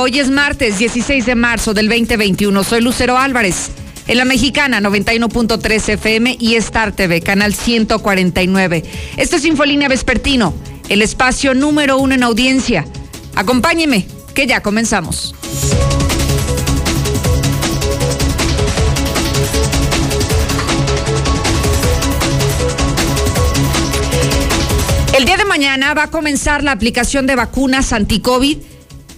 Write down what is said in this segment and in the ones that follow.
Hoy es martes 16 de marzo del 2021. Soy Lucero Álvarez. En la mexicana 91.3 FM y Star TV, canal 149. Esto es Infolínea Vespertino, el espacio número uno en audiencia. Acompáñeme, que ya comenzamos. El día de mañana va a comenzar la aplicación de vacunas anti-COVID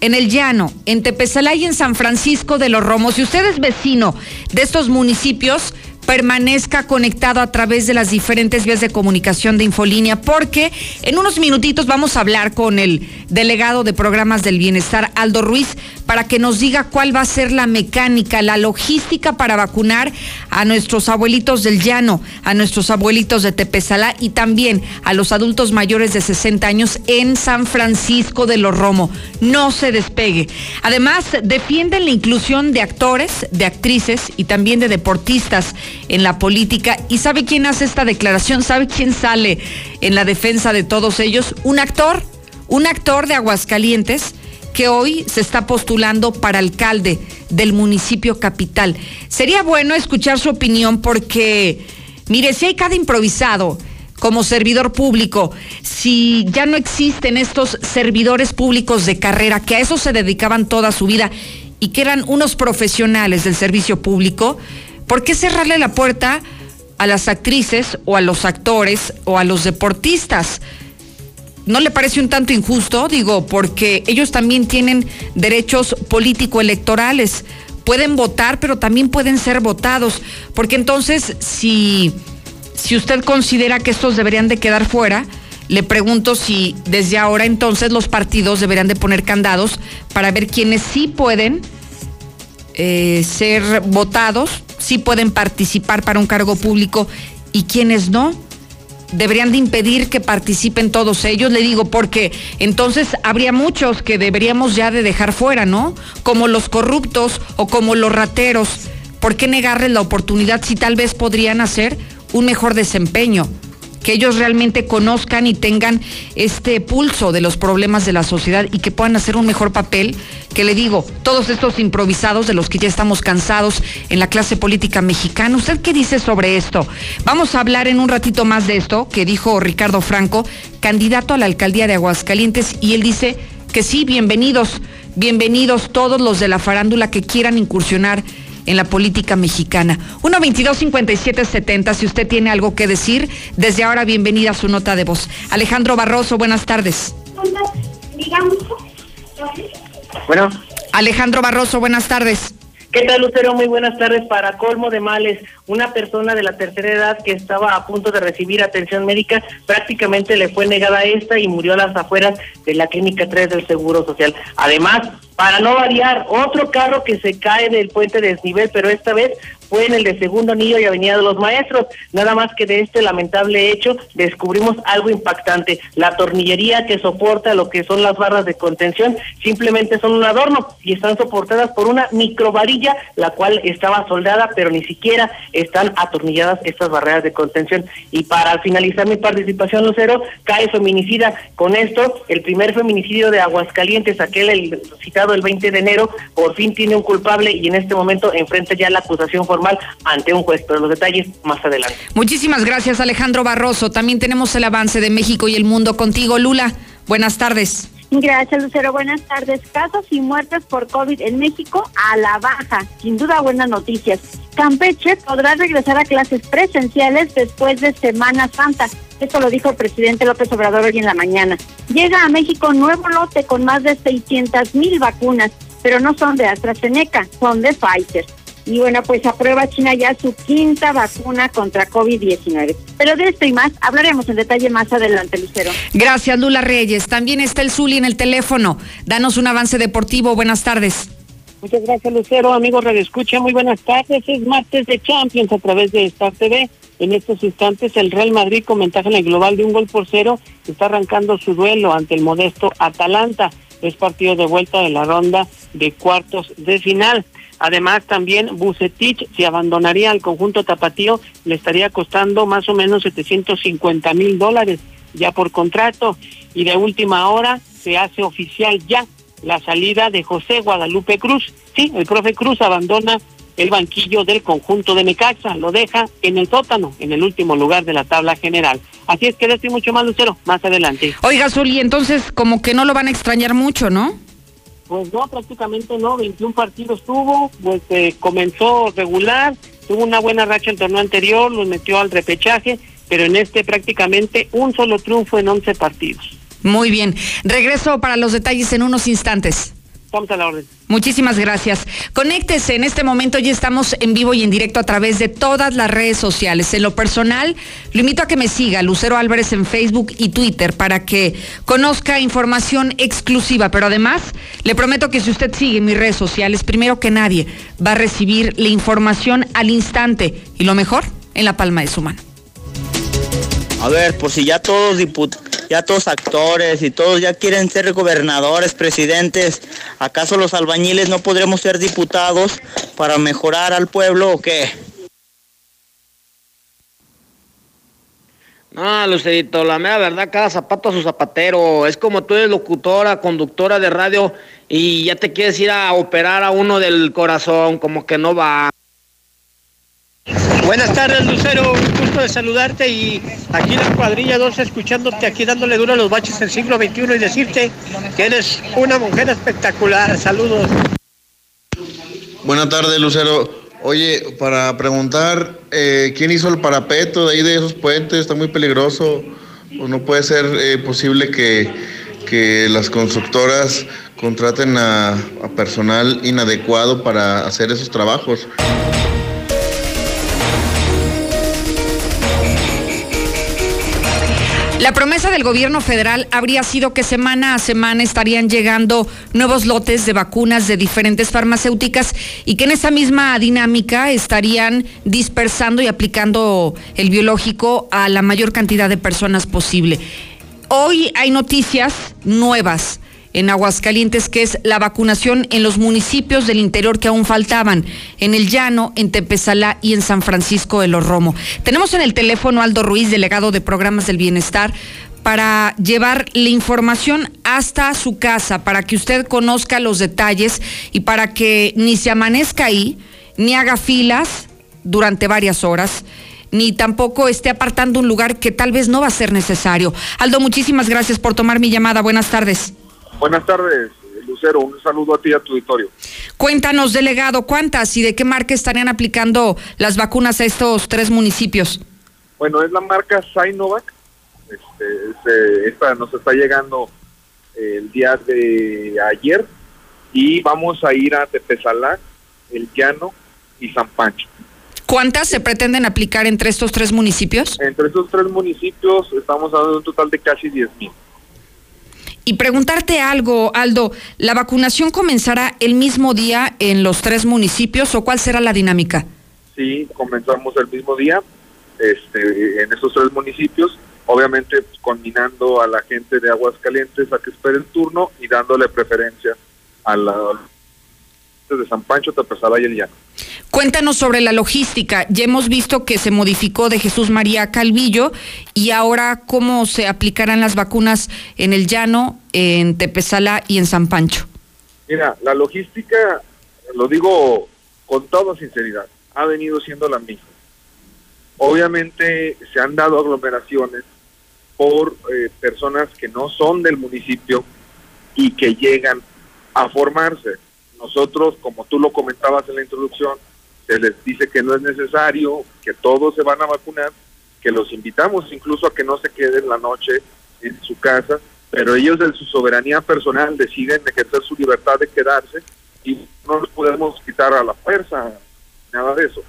en el Llano, en Tepezalá y en San Francisco de los Romos. Si usted es vecino de estos municipios, permanezca conectado a través de las diferentes vías de comunicación de Infolínea, porque en unos minutitos vamos a hablar con el delegado de programas del bienestar, Aldo Ruiz, para que nos diga cuál va a ser la mecánica, la logística para vacunar a nuestros abuelitos del llano, a nuestros abuelitos de Tepezalá y también a los adultos mayores de 60 años en San Francisco de los Romo. No se despegue. Además, defienden la inclusión de actores, de actrices y también de deportistas en la política. ¿Y sabe quién hace esta declaración? ¿Sabe quién sale en la defensa de todos ellos? Un actor, un actor de Aguascalientes que hoy se está postulando para alcalde del municipio capital. Sería bueno escuchar su opinión porque, mire, si hay cada improvisado como servidor público, si ya no existen estos servidores públicos de carrera que a eso se dedicaban toda su vida y que eran unos profesionales del servicio público, ¿Por qué cerrarle la puerta a las actrices o a los actores o a los deportistas? ¿No le parece un tanto injusto? Digo, porque ellos también tienen derechos político-electorales. Pueden votar, pero también pueden ser votados. Porque entonces, si, si usted considera que estos deberían de quedar fuera, le pregunto si desde ahora entonces los partidos deberían de poner candados para ver quiénes sí pueden eh, ser votados, sí pueden participar para un cargo público y quienes no deberían de impedir que participen todos ellos, le digo, porque entonces habría muchos que deberíamos ya de dejar fuera, ¿no? Como los corruptos o como los rateros. ¿Por qué negarles la oportunidad si tal vez podrían hacer un mejor desempeño? Que ellos realmente conozcan y tengan este pulso de los problemas de la sociedad y que puedan hacer un mejor papel, que le digo, todos estos improvisados de los que ya estamos cansados en la clase política mexicana. ¿Usted qué dice sobre esto? Vamos a hablar en un ratito más de esto que dijo Ricardo Franco, candidato a la alcaldía de Aguascalientes, y él dice que sí, bienvenidos, bienvenidos todos los de la farándula que quieran incursionar en la política mexicana. 1-22-57-70, si usted tiene algo que decir, desde ahora bienvenida a su nota de voz. Alejandro Barroso, buenas tardes. Bueno. Alejandro Barroso, buenas tardes. ¿Qué tal, Lucero? Muy buenas tardes. Para colmo de males, una persona de la tercera edad que estaba a punto de recibir atención médica prácticamente le fue negada esta y murió a las afueras de la Clínica 3 del Seguro Social. Además, para no variar, otro carro que se cae del puente de desnivel, pero esta vez fue en el de Segundo Anillo y Avenida de los Maestros. Nada más que de este lamentable hecho descubrimos algo impactante. La tornillería que soporta lo que son las barras de contención simplemente son un adorno y están soportadas por una microvarilla, la cual estaba soldada, pero ni siquiera están atornilladas estas barreras de contención. Y para finalizar mi participación, Lucero, cae feminicida. Con esto, el primer feminicidio de Aguascalientes, aquel el, citado el 20 de enero, por fin tiene un culpable y en este momento enfrenta ya la acusación formal ante un juez, pero los detalles más adelante. Muchísimas gracias Alejandro Barroso. También tenemos el avance de México y el mundo contigo, Lula. Buenas tardes. Gracias, Lucero. Buenas tardes. Casos y muertes por COVID en México a la baja. Sin duda, buenas noticias. Campeche podrá regresar a clases presenciales después de Semana Santa. Esto lo dijo el presidente López Obrador hoy en la mañana. Llega a México nuevo lote con más de 600 mil vacunas pero no son de AstraZeneca, son de Pfizer. Y bueno, pues aprueba China ya su quinta vacuna contra COVID-19. Pero de esto y más hablaremos en detalle más adelante, Lucero. Gracias, Lula Reyes. También está el Zuli en el teléfono. Danos un avance deportivo. Buenas tardes. Muchas gracias, Lucero. Amigos Radio Escucha, muy buenas tardes. Es martes de Champions a través de Star TV. En estos instantes, el Real Madrid, con ventaja en el global de un gol por cero, está arrancando su duelo ante el modesto Atalanta. Es partido de vuelta de la ronda de cuartos de final. Además, también Bucetich, si abandonaría al conjunto tapatío, le estaría costando más o menos 750 mil dólares ya por contrato. Y de última hora se hace oficial ya la salida de José Guadalupe Cruz. Sí, el profe Cruz abandona el banquillo del conjunto de Necaxa, lo deja en el sótano, en el último lugar de la tabla general. Así es que de estoy mucho más, Lucero, más adelante. Oiga, Zuli, entonces como que no lo van a extrañar mucho, ¿no? Pues no, prácticamente no, 21 partidos tuvo, pues eh, comenzó regular, tuvo una buena racha en torneo anterior, los metió al repechaje, pero en este prácticamente un solo triunfo en 11 partidos. Muy bien. Regreso para los detalles en unos instantes. Vamos a la orden. Muchísimas gracias. Conéctese, en este momento ya estamos en vivo y en directo a través de todas las redes sociales. En lo personal, lo invito a que me siga, Lucero Álvarez en Facebook y Twitter, para que conozca información exclusiva. Pero además, le prometo que si usted sigue mis redes sociales, primero que nadie, va a recibir la información al instante y lo mejor, en la palma de su mano. A ver, por si ya todos ya todos actores y todos ya quieren ser gobernadores, presidentes. ¿Acaso los albañiles no podremos ser diputados para mejorar al pueblo o qué? No, Lucerito, la mera verdad, cada zapato a su zapatero. Es como tú eres locutora, conductora de radio y ya te quieres ir a operar a uno del corazón, como que no va. Buenas tardes, Lucero. Un gusto de saludarte y aquí la cuadrilla 2 escuchándote aquí dándole duro a los baches del siglo XXI y decirte que eres una mujer espectacular. Saludos. Buenas tardes, Lucero. Oye, para preguntar, eh, ¿quién hizo el parapeto de ahí de esos puentes? Está muy peligroso. ¿O no puede ser eh, posible que, que, las constructoras contraten a personal inadecuado para hacer esos trabajos? La promesa del gobierno federal habría sido que semana a semana estarían llegando nuevos lotes de vacunas de diferentes farmacéuticas y que en esa misma dinámica estarían dispersando y aplicando el biológico a la mayor cantidad de personas posible. Hoy hay noticias nuevas en Aguascalientes, que es la vacunación en los municipios del interior que aún faltaban, en el Llano, en Tepezalá y en San Francisco de los Romo. Tenemos en el teléfono Aldo Ruiz, delegado de Programas del Bienestar, para llevar la información hasta su casa, para que usted conozca los detalles y para que ni se amanezca ahí, ni haga filas durante varias horas ni tampoco esté apartando un lugar que tal vez no va a ser necesario. Aldo, muchísimas gracias por tomar mi llamada. Buenas tardes. Buenas tardes, Lucero. Un saludo a ti y a tu auditorio. Cuéntanos, delegado, ¿cuántas y de qué marca estarían aplicando las vacunas a estos tres municipios? Bueno, es la marca Sinovac. Este, esta nos está llegando el día de ayer y vamos a ir a Tepezalá, El Llano y San Pancho. ¿Cuántas se pretenden aplicar entre estos tres municipios? Entre estos tres municipios estamos hablando de un total de casi 10 mil. Y preguntarte algo, Aldo, ¿la vacunación comenzará el mismo día en los tres municipios o cuál será la dinámica? Sí, comenzamos el mismo día este, en esos tres municipios, obviamente pues, combinando a la gente de Aguascalientes a que espere el turno y dándole preferencia a la de San Pancho, Tapezada y El Llano. Cuéntanos sobre la logística. Ya hemos visto que se modificó de Jesús María Calvillo y ahora cómo se aplicarán las vacunas en El Llano, en Tepezala y en San Pancho. Mira, la logística, lo digo con toda sinceridad, ha venido siendo la misma. Obviamente se han dado aglomeraciones por eh, personas que no son del municipio y que llegan a formarse nosotros, como tú lo comentabas en la introducción, se les dice que no es necesario, que todos se van a vacunar, que los invitamos incluso a que no se queden la noche en su casa, pero ellos de su soberanía personal deciden ejercer su libertad de quedarse y no les podemos quitar a la fuerza, nada de eso.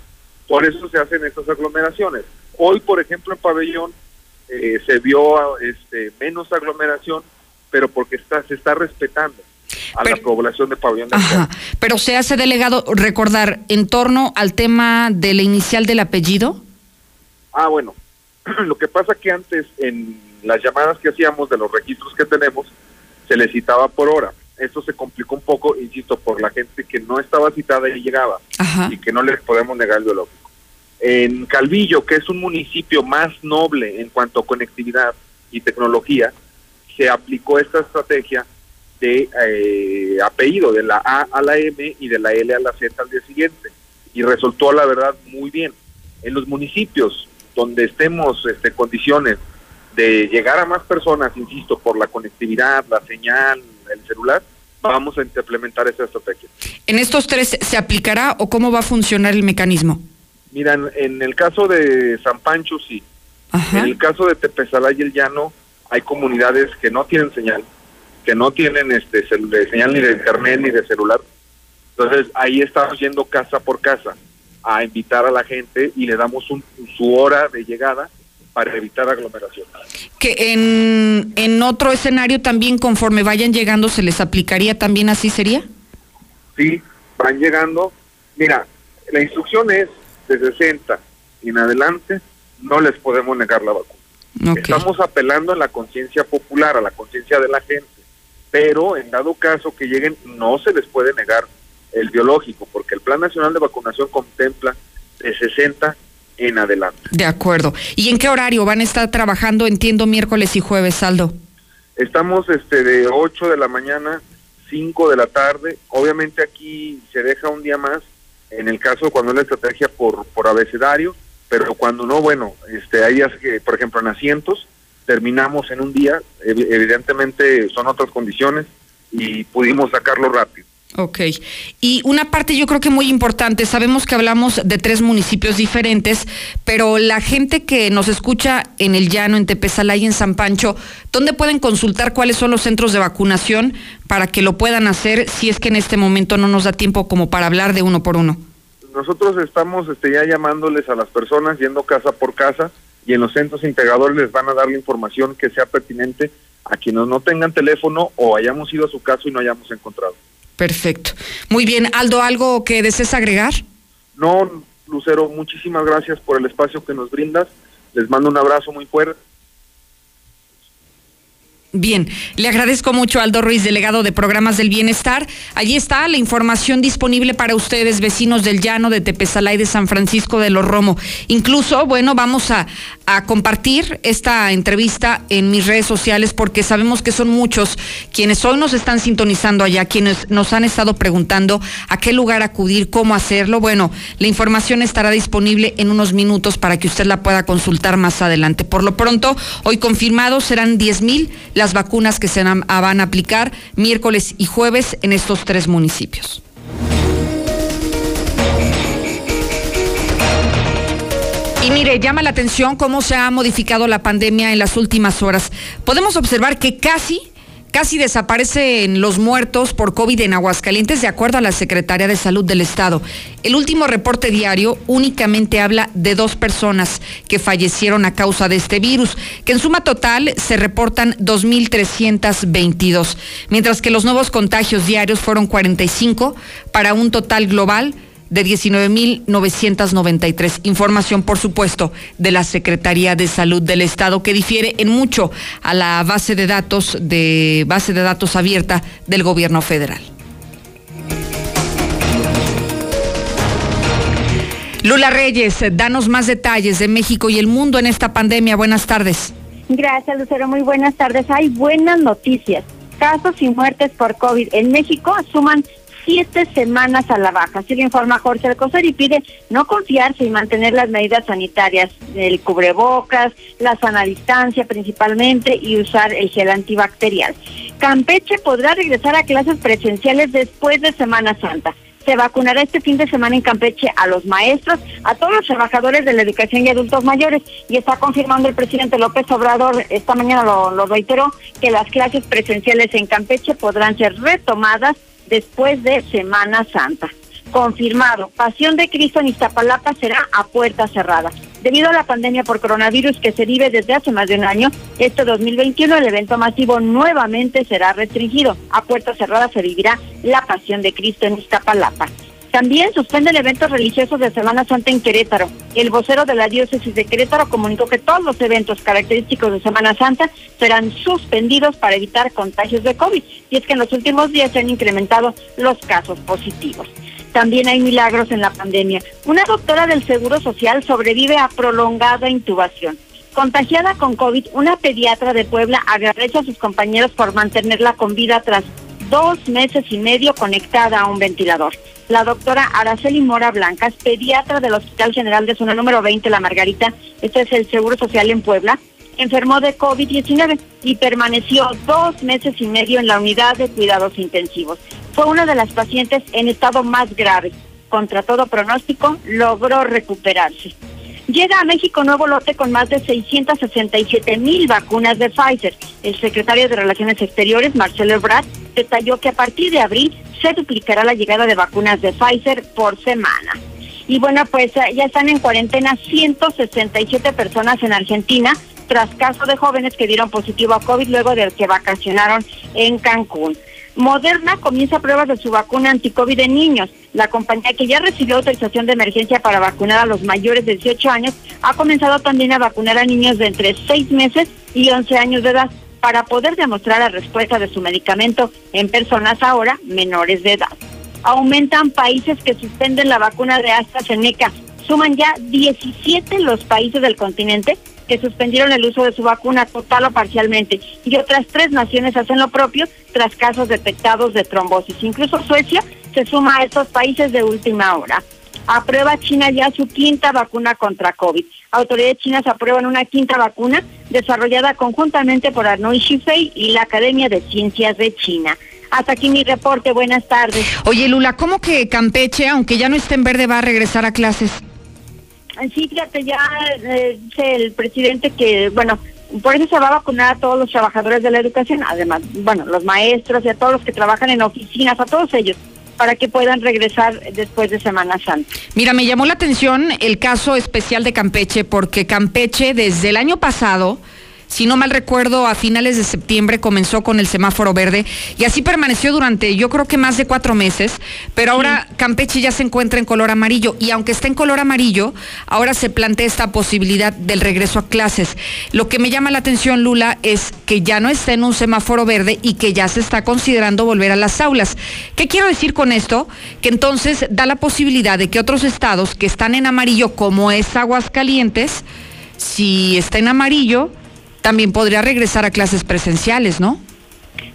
Por eso se hacen estas aglomeraciones. Hoy, por ejemplo, en Pabellón eh, se vio este, menos aglomeración, pero porque está, se está respetando a la población de Pabellón de Ajá, pero se hace delegado recordar en torno al tema de la inicial del apellido. Ah, bueno, lo que pasa que antes en las llamadas que hacíamos de los registros que tenemos se le citaba por hora. Esto se complicó un poco, insisto, por la gente que no estaba citada y llegaba y que no les podemos negar el biológico. En Calvillo, que es un municipio más noble en cuanto a conectividad y tecnología, se aplicó esta estrategia de eh, apellido, de la A a la M y de la L a la Z al día siguiente. Y resultó, la verdad, muy bien. En los municipios donde estemos este, condiciones de llegar a más personas, insisto, por la conectividad, la señal, el celular, vamos a implementar esa estrategia. ¿En estos tres se aplicará o cómo va a funcionar el mecanismo? Mira, en el caso de San Pancho sí. En el caso de Tepezalá y el Llano hay comunidades que no tienen señal, que no tienen este señal ni de internet ni de celular. Entonces ahí estamos yendo casa por casa a invitar a la gente y le damos un, su hora de llegada para evitar aglomeración. Que en, en otro escenario también conforme vayan llegando se les aplicaría también así sería? Sí, van llegando. Mira, la instrucción es de 60 en adelante no les podemos negar la vacuna. Estamos apelando a la conciencia popular, a la conciencia de la gente, pero en dado caso que lleguen no se les puede negar el biológico, porque el Plan Nacional de Vacunación contempla de 60 en adelante. De acuerdo. ¿Y en qué horario van a estar trabajando? Entiendo miércoles y jueves, Saldo. Estamos este de 8 de la mañana, 5 de la tarde. Obviamente aquí se deja un día más en el caso cuando es la estrategia por por abecedario, pero cuando no, bueno, este hay por ejemplo, en asientos terminamos en un día, evidentemente son otras condiciones y pudimos sacarlo rápido. Ok. Y una parte yo creo que muy importante, sabemos que hablamos de tres municipios diferentes, pero la gente que nos escucha en el Llano, en Tepezalá y en San Pancho, ¿dónde pueden consultar cuáles son los centros de vacunación para que lo puedan hacer si es que en este momento no nos da tiempo como para hablar de uno por uno? Nosotros estamos este, ya llamándoles a las personas, yendo casa por casa, y en los centros integradores les van a dar la información que sea pertinente a quienes no tengan teléfono o hayamos ido a su caso y no hayamos encontrado. Perfecto. Muy bien, Aldo, ¿algo que desees agregar? No, Lucero, muchísimas gracias por el espacio que nos brindas. Les mando un abrazo muy fuerte Bien, le agradezco mucho a Aldo Ruiz, delegado de Programas del Bienestar. Allí está la información disponible para ustedes, vecinos del Llano, de Tepezalá y de San Francisco de los Romo. Incluso, bueno, vamos a, a compartir esta entrevista en mis redes sociales porque sabemos que son muchos quienes hoy nos están sintonizando allá, quienes nos han estado preguntando a qué lugar acudir, cómo hacerlo. Bueno, la información estará disponible en unos minutos para que usted la pueda consultar más adelante. Por lo pronto, hoy confirmado serán 10 mil las vacunas que se van a aplicar miércoles y jueves en estos tres municipios. Y mire, llama la atención cómo se ha modificado la pandemia en las últimas horas. Podemos observar que casi Casi desaparecen los muertos por COVID en Aguascalientes, de acuerdo a la Secretaría de Salud del Estado. El último reporte diario únicamente habla de dos personas que fallecieron a causa de este virus, que en suma total se reportan 2.322, mientras que los nuevos contagios diarios fueron 45 para un total global de 19.993. Información, por supuesto, de la Secretaría de Salud del Estado, que difiere en mucho a la base de datos de base de datos abierta del gobierno federal. Lula Reyes, danos más detalles de México y el mundo en esta pandemia. Buenas tardes. Gracias, Lucero. Muy buenas tardes. Hay buenas noticias. Casos y muertes por COVID en México suman siete semanas a la baja. Así lo informa Jorge Alcocer y pide no confiarse y mantener las medidas sanitarias, el cubrebocas, la sana distancia principalmente y usar el gel antibacterial. Campeche podrá regresar a clases presenciales después de Semana Santa. Se vacunará este fin de semana en Campeche a los maestros, a todos los trabajadores de la educación y adultos mayores. Y está confirmando el presidente López Obrador, esta mañana lo, lo reiteró, que las clases presenciales en Campeche podrán ser retomadas después de Semana Santa. Confirmado, Pasión de Cristo en Iztapalapa será a puerta cerrada. Debido a la pandemia por coronavirus que se vive desde hace más de un año, este 2021 el evento masivo nuevamente será restringido. A puerta cerrada se vivirá la Pasión de Cristo en Iztapalapa. También suspenden eventos religiosos de Semana Santa en Querétaro. El vocero de la diócesis de Querétaro comunicó que todos los eventos característicos de Semana Santa serán suspendidos para evitar contagios de COVID. Y es que en los últimos días se han incrementado los casos positivos. También hay milagros en la pandemia. Una doctora del Seguro Social sobrevive a prolongada intubación. Contagiada con COVID, una pediatra de Puebla agradece a sus compañeros por mantenerla con vida tras dos meses y medio conectada a un ventilador. La doctora Araceli Mora Blancas, pediatra del Hospital General de Zona número 20, La Margarita, este es el Seguro Social en Puebla, enfermó de COVID-19 y permaneció dos meses y medio en la unidad de cuidados intensivos. Fue una de las pacientes en estado más grave. Contra todo pronóstico, logró recuperarse. Llega a México nuevo lote con más de 667 mil vacunas de Pfizer. El secretario de Relaciones Exteriores, Marcelo Ebrard, detalló que a partir de abril se duplicará la llegada de vacunas de Pfizer por semana. Y bueno, pues eh, ya están en cuarentena 167 personas en Argentina tras caso de jóvenes que dieron positivo a COVID luego de que vacacionaron en Cancún. Moderna comienza pruebas de su vacuna anticovid en niños. La compañía que ya recibió autorización de emergencia para vacunar a los mayores de 18 años ha comenzado también a vacunar a niños de entre 6 meses y 11 años de edad para poder demostrar la respuesta de su medicamento en personas ahora menores de edad. Aumentan países que suspenden la vacuna de AstraZeneca. Suman ya 17 los países del continente que suspendieron el uso de su vacuna total o parcialmente y otras tres naciones hacen lo propio tras casos detectados de trombosis. Incluso Suecia se suma a estos países de última hora. Aprueba China ya su quinta vacuna contra COVID. Autoridades chinas aprueban una quinta vacuna desarrollada conjuntamente por Arnold Shifei y la Academia de Ciencias de China. Hasta aquí mi reporte. Buenas tardes. Oye, Lula, ¿cómo que Campeche, aunque ya no esté en verde, va a regresar a clases? Sí, fíjate, ya eh, dice el presidente que, bueno, por eso se va a vacunar a todos los trabajadores de la educación, además, bueno, los maestros y a todos los que trabajan en oficinas, a todos ellos para que puedan regresar después de Semana Santa. Mira, me llamó la atención el caso especial de Campeche, porque Campeche desde el año pasado si no mal recuerdo, a finales de septiembre comenzó con el semáforo verde y así permaneció durante yo creo que más de cuatro meses, pero ahora Campeche ya se encuentra en color amarillo y aunque está en color amarillo, ahora se plantea esta posibilidad del regreso a clases. Lo que me llama la atención, Lula, es que ya no está en un semáforo verde y que ya se está considerando volver a las aulas. ¿Qué quiero decir con esto? Que entonces da la posibilidad de que otros estados que están en amarillo, como es Aguascalientes, si está en amarillo, también podría regresar a clases presenciales, ¿no?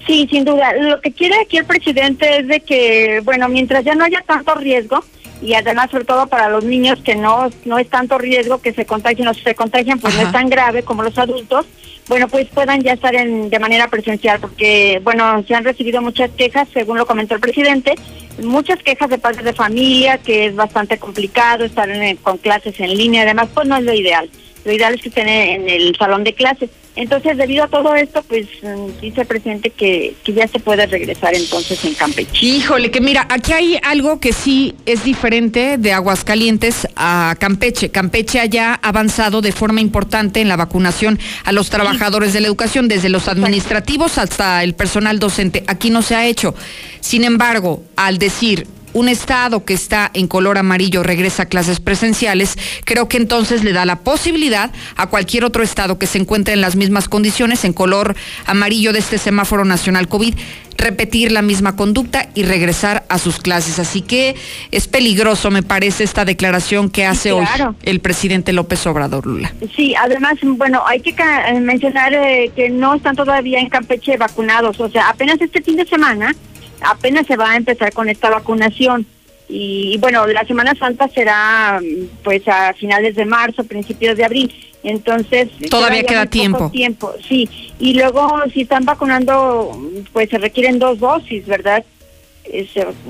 Sí, sin duda. Lo que quiere aquí el presidente es de que, bueno, mientras ya no haya tanto riesgo, y además sobre todo para los niños que no, no es tanto riesgo que se contagien o si se contagian, pues no es tan grave como los adultos, bueno, pues puedan ya estar en, de manera presencial, porque, bueno, se han recibido muchas quejas, según lo comentó el presidente, muchas quejas de padres de familia, que es bastante complicado estar con clases en línea, además, pues no es lo ideal lo que estén en el salón de clases. Entonces, debido a todo esto, pues mm, dice el presidente que, que ya se puede regresar entonces en Campeche. Híjole, que mira, aquí hay algo que sí es diferente de Aguascalientes a Campeche. Campeche haya avanzado de forma importante en la vacunación a los trabajadores de la educación, desde los administrativos hasta el personal docente. Aquí no se ha hecho. Sin embargo, al decir un estado que está en color amarillo regresa a clases presenciales, creo que entonces le da la posibilidad a cualquier otro estado que se encuentre en las mismas condiciones, en color amarillo de este semáforo nacional COVID, repetir la misma conducta y regresar a sus clases. Así que es peligroso, me parece, esta declaración que hace hoy el presidente López Obrador Lula. Sí, además, bueno, hay que mencionar eh, que no están todavía en Campeche vacunados, o sea, apenas este fin de semana apenas se va a empezar con esta vacunación. Y, bueno, la Semana Santa será pues a finales de marzo, principios de abril. Entonces, todavía queda tiempo. tiempo. Sí, y luego si están vacunando, pues se requieren dos dosis, ¿verdad?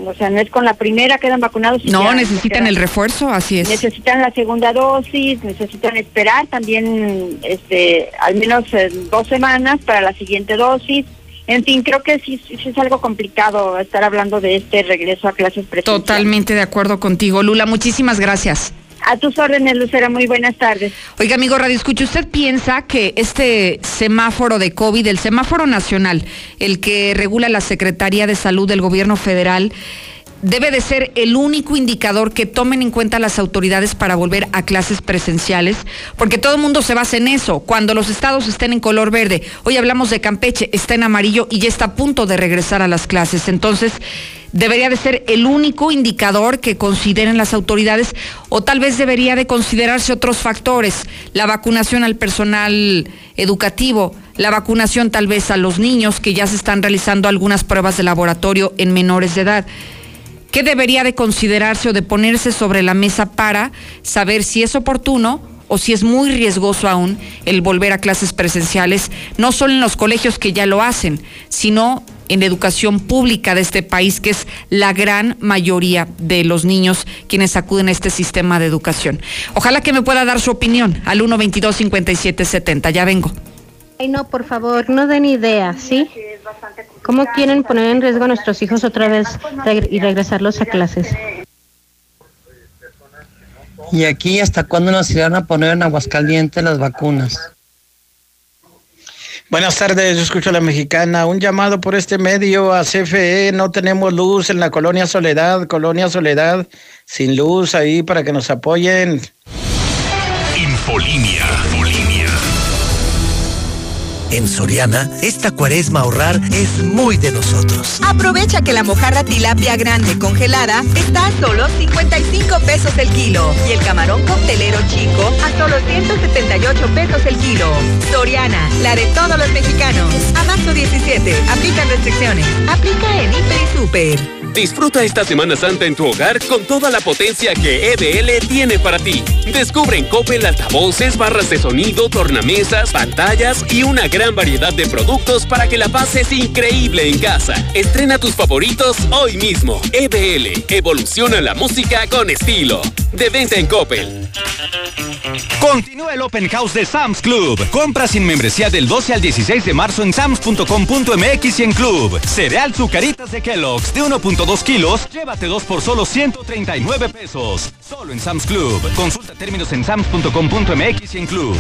o sea, no es con la primera quedan vacunados. No, necesitan el refuerzo, así es. Necesitan la segunda dosis, necesitan esperar también este al menos eh, dos semanas para la siguiente dosis En fin, creo que sí, sí es algo complicado estar hablando de este regreso a clases presenciales. Totalmente de acuerdo contigo, Lula. Muchísimas gracias. A tus órdenes, Lucera. Muy buenas tardes. Oiga, amigo Radio Escucha, ¿usted piensa que este semáforo de COVID, el semáforo nacional, el que regula la Secretaría de Salud del Gobierno Federal, debe de ser el único indicador que tomen en cuenta las autoridades para volver a clases presenciales, porque todo el mundo se basa en eso. Cuando los estados estén en color verde, hoy hablamos de Campeche, está en amarillo y ya está a punto de regresar a las clases. Entonces, debería de ser el único indicador que consideren las autoridades o tal vez debería de considerarse otros factores, la vacunación al personal educativo, la vacunación tal vez a los niños que ya se están realizando algunas pruebas de laboratorio en menores de edad. ¿Qué debería de considerarse o de ponerse sobre la mesa para saber si es oportuno o si es muy riesgoso aún el volver a clases presenciales, no solo en los colegios que ya lo hacen, sino en la educación pública de este país, que es la gran mayoría de los niños quienes acuden a este sistema de educación. Ojalá que me pueda dar su opinión al 122-5770. Ya vengo. Ay, no, por favor, no den idea, ¿sí? ¿Cómo quieren poner en riesgo a nuestros hijos otra vez y regresarlos a clases? ¿Y aquí hasta cuándo nos irán a poner en Aguascalientes las vacunas? Buenas tardes, yo escucho a la mexicana. Un llamado por este medio a CFE. No tenemos luz en la colonia Soledad, colonia Soledad, sin luz ahí para que nos apoyen. Infolinia. En Soriana, esta cuaresma ahorrar es muy de nosotros. Aprovecha que la mojarra tilapia grande congelada está a solo 55 pesos el kilo y el camarón coctelero chico a solo 178 pesos el kilo. Soriana, la de todos los mexicanos. A marzo 17, aplican restricciones. Aplica en Hiper y Super. Disfruta esta Semana Santa en tu hogar con toda la potencia que EBL tiene para ti. Descubre en Coppel altavoces, barras de sonido, tornamesas, pantallas y una gran variedad de productos para que la pases increíble en casa. Estrena tus favoritos hoy mismo. EBL, evoluciona la música con estilo. De venta en Coppel. Continúa el Open House de Sam's Club. Compra sin membresía del 12 al 16 de marzo en sams.com.mx y en Club. Cereal Zucaritas de Kellogg's de 1.2 kilos. Llévate dos por solo 139 pesos. Solo en Sam's Club. Consulta términos en sams.com.mx y en Club.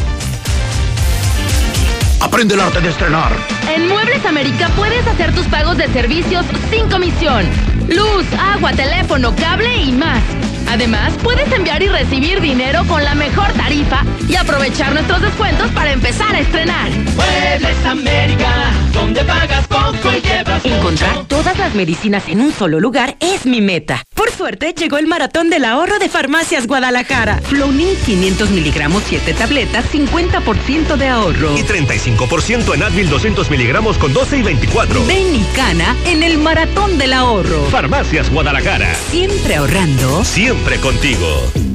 Aprende el arte de estrenar. En Muebles América puedes hacer tus pagos de servicios sin comisión. Luz, agua, teléfono, cable y más. Además, puedes enviar y recibir dinero con la mejor tarifa y aprovechar nuestros descuentos para empezar a estrenar. Muebles América, donde pagas poco y llevas Encontrar todas las medicinas en un solo lugar es mi meta. Por suerte, llegó el maratón del ahorro de Farmacias Guadalajara. Flonin 500 miligramos, 7 tabletas, 50% de ahorro. Y 35% en Advil 200 miligramos con 12 y 24. Ven y cana en el maratón del ahorro. Farmacias Guadalajara. Siempre ahorrando. Siempre contigo.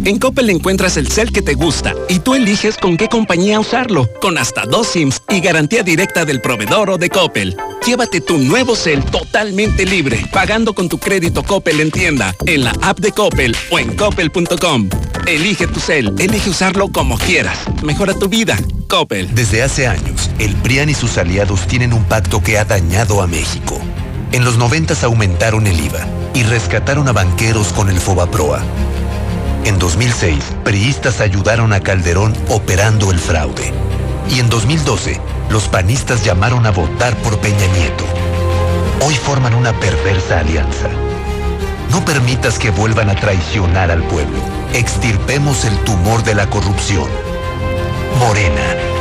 En Coppel encuentras el cel que te gusta y tú eliges con qué compañía usarlo, con hasta dos SIMs y garantía directa del proveedor o de Coppel. Llévate tu nuevo cel totalmente libre, pagando con tu crédito Coppel en tienda, en la app de Coppel o en coppel.com. Elige tu cel, elige usarlo como quieras. Mejora tu vida. Coppel. Desde hace años, el PRIAN y sus aliados tienen un pacto que ha dañado a México. En los 90 aumentaron el IVA y rescataron a banqueros con el Fobaproa. En 2006, priistas ayudaron a Calderón operando el fraude. Y en 2012, los panistas llamaron a votar por Peña Nieto. Hoy forman una perversa alianza. No permitas que vuelvan a traicionar al pueblo. Extirpemos el tumor de la corrupción. Morena.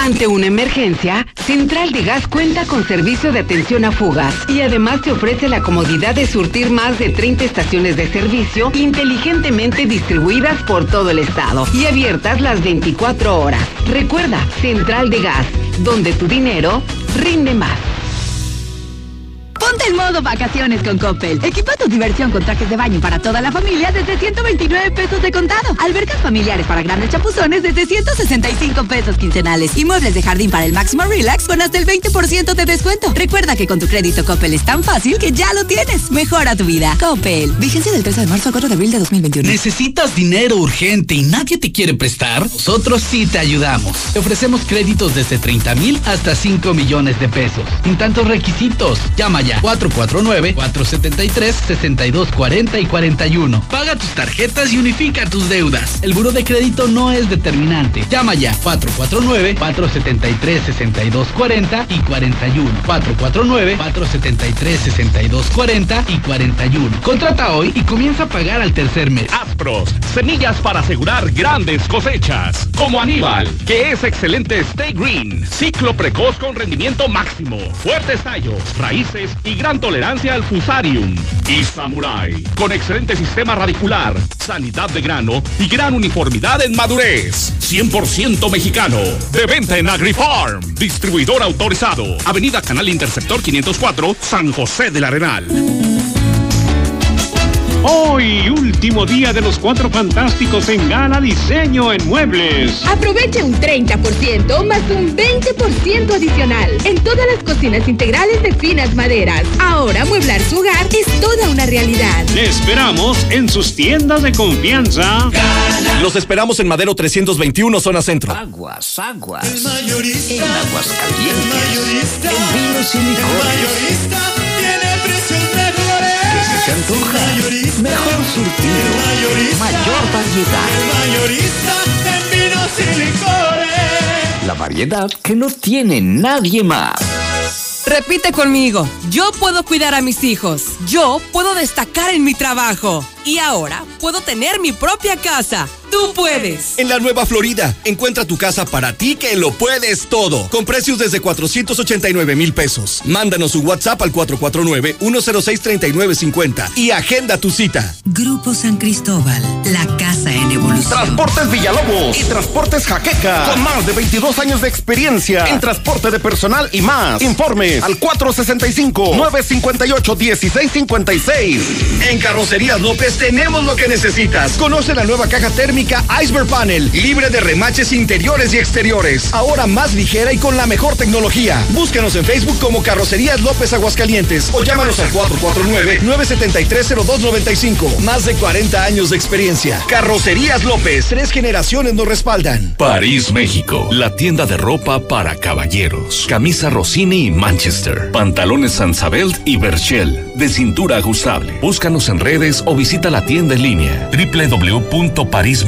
Ante una emergencia, Central de Gas cuenta con servicio de atención a fugas y además te ofrece la comodidad de surtir más de 30 estaciones de servicio inteligentemente distribuidas por todo el estado y abiertas las 24 horas. Recuerda, Central de Gas, donde tu dinero rinde más. Ponte en modo vacaciones con Coppel. Equipa tu diversión con trajes de baño para toda la familia desde 129 pesos de contado. Albercas familiares para grandes chapuzones desde 165 pesos quincenales. Y muebles de jardín para el máximo relax con hasta el 20% de descuento. Recuerda que con tu crédito Coppel es tan fácil que ya lo tienes. Mejora tu vida. Coppel. Vigencia del 13 de marzo al 4 de abril de 2021. ¿Necesitas dinero urgente y nadie te quiere prestar? Nosotros sí te ayudamos. Te ofrecemos créditos desde 30 mil hasta 5 millones de pesos. Sin tantos requisitos. Llama ya 449-473-6240 y 41. Paga tus tarjetas y unifica tus deudas. El buro de crédito no es determinante. Llama ya 449-473-6240 y 41. 449-473-6240 y 41. Contrata hoy y comienza a pagar al tercer mes. Aspros, semillas para asegurar grandes cosechas. Como Aníbal, que es excelente Stay Green. Ciclo precoz con rendimiento máximo. Fuertes tallos, raíces y gran tolerancia al fusarium. Y Samurai, con excelente sistema radicular, sanidad de grano y gran uniformidad en madurez. 100% mexicano. De venta en AgriFarm. Distribuidor autorizado. Avenida Canal Interceptor 504, San José del Arenal. Hoy, último día de los cuatro fantásticos en Gala Diseño en Muebles. Aproveche un 30% más un 20% adicional en todas las cocinas integrales de finas maderas. Ahora mueblar su hogar es toda una realidad. Le esperamos en sus tiendas de confianza. Los esperamos en Madero 321, zona centro. Aguas, aguas. El mayorista. En aguas calientes. El mayorista. En vinos y licores. El mayorista mejores. ¿Qué se te antoja? Mejor surtido. Mayor variedad. El mayorista en vinos y licores. La variedad que no tiene nadie más. Repite conmigo. Yo puedo cuidar a mis hijos. Yo puedo destacar en mi trabajo. Y ahora puedo tener mi propia casa. Tú puedes. En la Nueva Florida, encuentra tu casa para ti que lo puedes todo. Con precios desde 489 mil pesos. Mándanos un WhatsApp al 449-106-3950 y agenda tu cita. Grupo San Cristóbal, la casa en evolución. Transportes Villalobos y Transportes Jaqueca. Con más de 22 años de experiencia en transporte de personal y más. Informes al 465-958-1656. En Carrocerías López tenemos lo que necesitas. Conoce la nueva caja térmica Iceberg Panel, libre de remaches interiores y exteriores. Ahora más ligera y con la mejor tecnología. Búscanos en Facebook como Carrocerías López Aguascalientes o llámanos al 449-973-0295. Más de 40 años de experiencia. Carrocerías López, tres generaciones nos respaldan. París, México, la tienda de ropa para caballeros. Camisa Rossini y Manchester. Pantalones Sansabelt y Berchel, de cintura ajustable. Búscanos en redes o visita la tienda en línea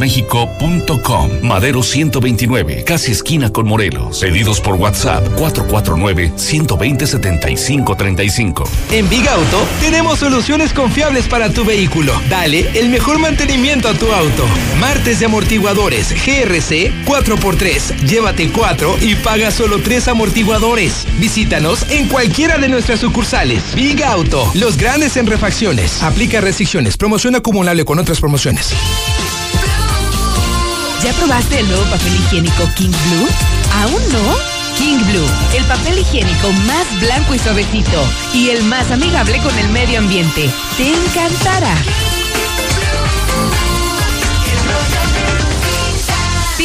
www.parismexico.com. Madero 129, casi esquina con Morelos. Pedidos por WhatsApp 449-120-7535. En Big Auto tenemos soluciones confiables para tu vehículo. Dale el mejor mantenimiento a tu auto. Martes de amortiguadores GRC 4x3. Llévate 4 y paga solo 3 amortiguadores. Visítanos en cualquiera de nuestras sucursales. Big Auto, los grandes en refacciones. Aplica restricciones. Promoción acumulable con otras promociones. ¿Ya probaste el nuevo papel higiénico King Blue? ¿Aún no? King Blue, el papel higiénico más blanco y suavecito y el más amigable con el medio ambiente. Te encantará.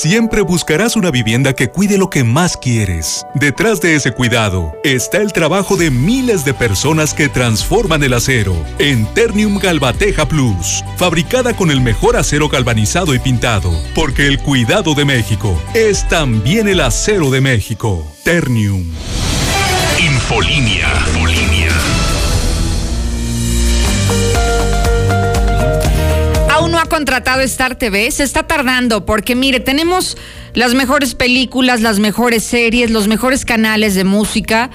Siempre buscarás una vivienda que cuide lo que más quieres. Detrás de ese cuidado está el trabajo de miles de personas que transforman el acero en Ternium Galvateja Plus, fabricada con el mejor acero galvanizado y pintado, porque el cuidado de México es también el acero de México. Ternium. Infolinia. No ha contratado Star TV, se está tardando porque mire, tenemos las mejores películas, las mejores series, los mejores canales de música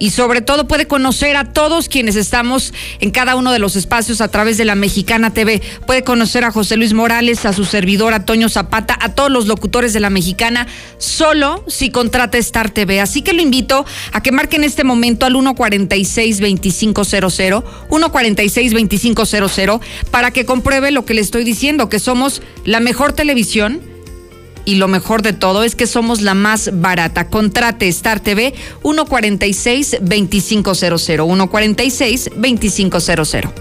y sobre todo puede conocer a todos quienes estamos en cada uno de los espacios a través de la Mexicana TV. Puede conocer a José Luis Morales, a su servidor, a Toño Zapata, a todos los locutores de la Mexicana, solo si contrata Star TV. Así que lo invito a que marquen este momento al 146-2500, 146-2500, para que compruebe lo que le estoy diciendo, que somos la mejor televisión y lo mejor de todo es que somos la más barata. Contrate Star TV 146-2500. 146-2500.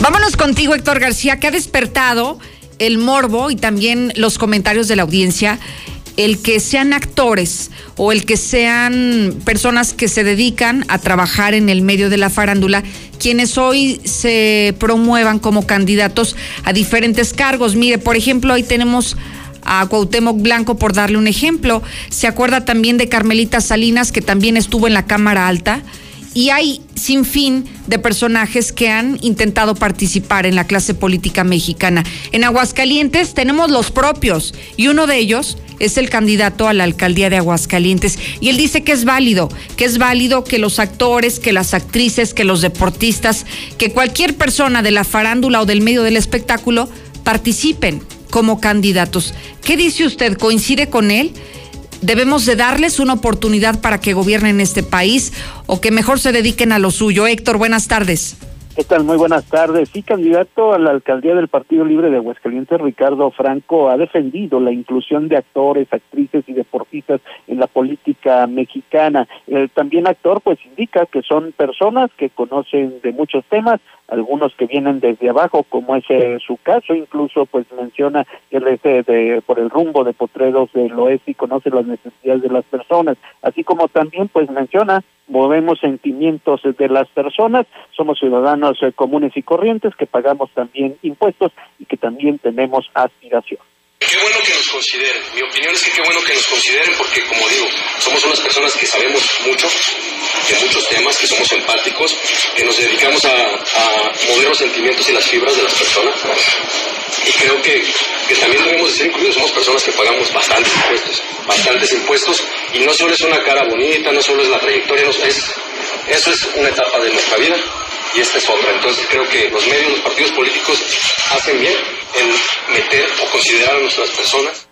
Vámonos contigo, Héctor García, que ha despertado el morbo y también los comentarios de la audiencia el que sean actores o el que sean personas que se dedican a trabajar en el medio de la farándula, quienes hoy se promuevan como candidatos a diferentes cargos. Mire, por ejemplo, hoy tenemos a Cuauhtémoc Blanco por darle un ejemplo. Se acuerda también de Carmelita Salinas, que también estuvo en la Cámara Alta. Y hay sin fin de personajes que han intentado participar en la clase política mexicana. En Aguascalientes tenemos los propios y uno de ellos es el candidato a la alcaldía de Aguascalientes. Y él dice que es válido, que es válido que los actores, que las actrices, que los deportistas, que cualquier persona de la farándula o del medio del espectáculo participen como candidatos. ¿Qué dice usted? ¿Coincide con él? debemos de darles una oportunidad para que gobiernen este país o que mejor se dediquen a lo suyo. Héctor, buenas tardes. ¿Qué tal? Muy buenas tardes. Sí, candidato a la alcaldía del Partido Libre de Aguascalientes, Ricardo Franco, ha defendido la inclusión de actores, actrices y deportistas en la política mexicana. El también actor, pues indica que son personas que conocen de muchos temas, algunos que vienen desde abajo, como es eh, su caso, incluso pues menciona que él es eh, de, por el rumbo de Potreros del Oeste y conoce las necesidades de las personas, así como también pues menciona movemos sentimientos de las personas, somos ciudadanos eh, comunes y corrientes que pagamos también impuestos y que también tenemos aspiración. Qué bueno que nos consideren. Mi opinión es que qué bueno que nos consideren porque, como digo, somos unas personas que sabemos mucho de muchos temas, que somos empáticos, que nos dedicamos a, mover los sentimientos y las fibras de las personas. Y creo que, también debemos de ser incluidos. Somos personas que pagamos bastantes impuestos, bastantes impuestos. Y no solo es una cara bonita, no solo es la trayectoria, es, eso es una etapa de nuestra vida y esta es otra. Entonces creo que los medios, los partidos políticos hacen bien en meter o considerar a nuestras personas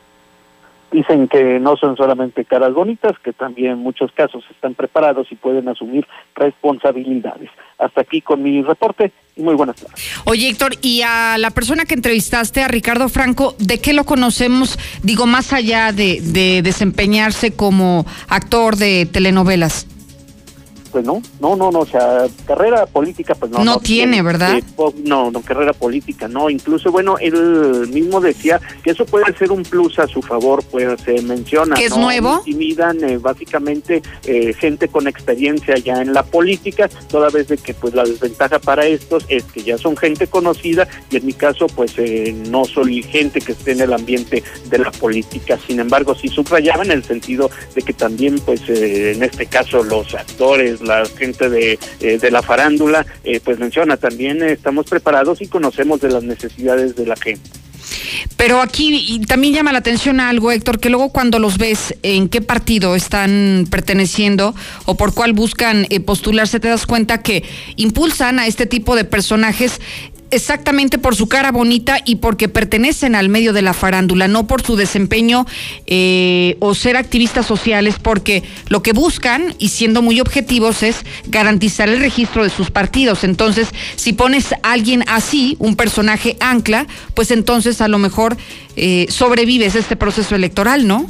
Dicen que no son solamente caras bonitas, que también en muchos casos están preparados y pueden asumir responsabilidades. Hasta aquí con mi reporte y muy buenas tardes. Oye, Héctor, y a la persona que entrevistaste, a Ricardo Franco, ¿de qué lo conocemos? Digo, más allá de, de desempeñarse como actor de telenovelas pues no, no, no, no, o sea, carrera política, pues no. No, tiene, ¿verdad? Eh, no, no, carrera política, no. Incluso, bueno, él mismo decía que eso puede ser un plus a su favor, pues se menciona. ¿Que es nuevo? Intimidan eh, básicamente eh, gente con experiencia ya en la política, toda vez de que pues la desventaja para estos es que ya son gente conocida y en mi caso pues no soy gente que esté en el ambiente de la política. Sin embargo, sí subrayaba en el sentido de que también pues en este caso los actores, la gente de, eh, de la farándula, eh, pues menciona, también estamos preparados y conocemos de las necesidades de la gente. Pero aquí también llama la atención algo, Héctor, que luego cuando los ves en qué partido están perteneciendo o por cuál buscan eh, postularse, te das cuenta que impulsan a este tipo de personajes exactamente por su cara bonita y porque pertenecen al medio de la farándula, no por su desempeño eh, o ser activistas sociales, porque lo que buscan, y siendo muy objetivos, es garantizar el registro de sus partidos. Entonces, si pones a alguien así, un personaje ancla, pues entonces a lo mejor eh, sobrevives este proceso electoral, ¿no?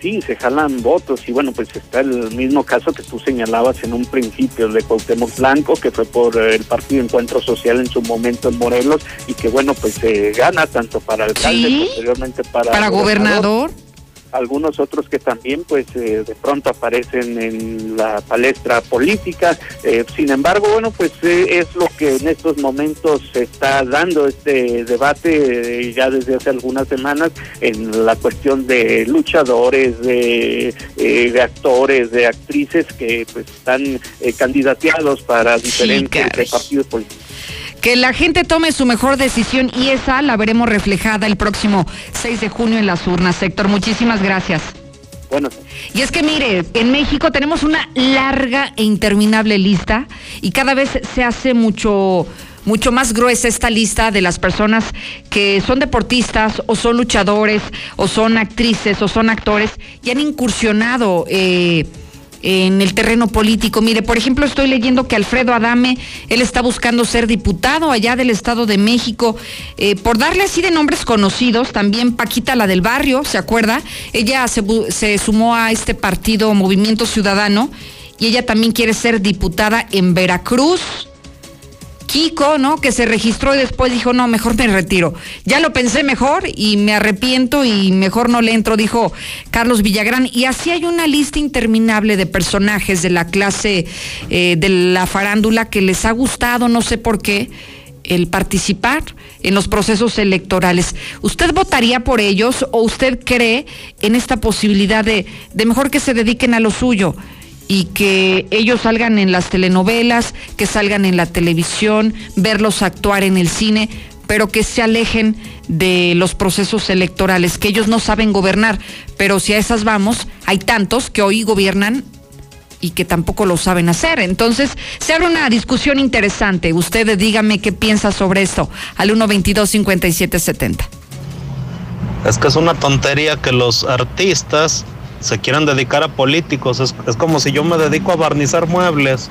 Sí, se jalan votos y bueno, pues está el mismo caso que tú señalabas en un principio de Cuauhtémoc Blanco, que fue por el Partido Encuentro Social en su momento en Morelos y que bueno, pues se gana tanto para alcalde, ¿Sí? posteriormente para, para gobernador algunos otros que también pues eh, de pronto aparecen en la palestra política. Eh, sin embargo, bueno, pues eh, es lo que en estos momentos se está dando este debate ya desde hace algunas semanas en la cuestión de luchadores, de, de actores, de actrices que pues están candidateados para diferentes partidos políticos que la gente tome su mejor decisión y esa la veremos reflejada el próximo 6 de junio en las urnas. Héctor, muchísimas gracias. Bueno. Y es que mire, en México tenemos una larga e interminable lista y cada vez se hace mucho mucho más gruesa esta lista de las personas que son deportistas o son luchadores o son actrices o son actores y han incursionado eh, en el terreno político. Mire, por ejemplo, estoy leyendo que Alfredo Adame, él está buscando ser diputado allá del Estado de México. Eh, por darle así de nombres conocidos, también Paquita, la del barrio, ¿se acuerda? Ella se, se sumó a este partido Movimiento Ciudadano y ella también quiere ser diputada en Veracruz. Kiko, ¿no? Que se registró y después dijo, no, mejor me retiro. Ya lo pensé mejor y me arrepiento y mejor no le entro, dijo Carlos Villagrán. Y así hay una lista interminable de personajes de la clase eh, de la farándula que les ha gustado, no sé por qué, el participar en los procesos electorales. ¿Usted votaría por ellos o usted cree en esta posibilidad de, de mejor que se dediquen a lo suyo? Y que ellos salgan en las telenovelas, que salgan en la televisión, verlos actuar en el cine, pero que se alejen de los procesos electorales, que ellos no saben gobernar, pero si a esas vamos, hay tantos que hoy gobiernan y que tampoco lo saben hacer. Entonces, se abre una discusión interesante. Ustedes díganme qué piensa sobre esto al 122-5770. Es que es una tontería que los artistas se quieran dedicar a políticos. Es, como si yo me dedico a barnizar muebles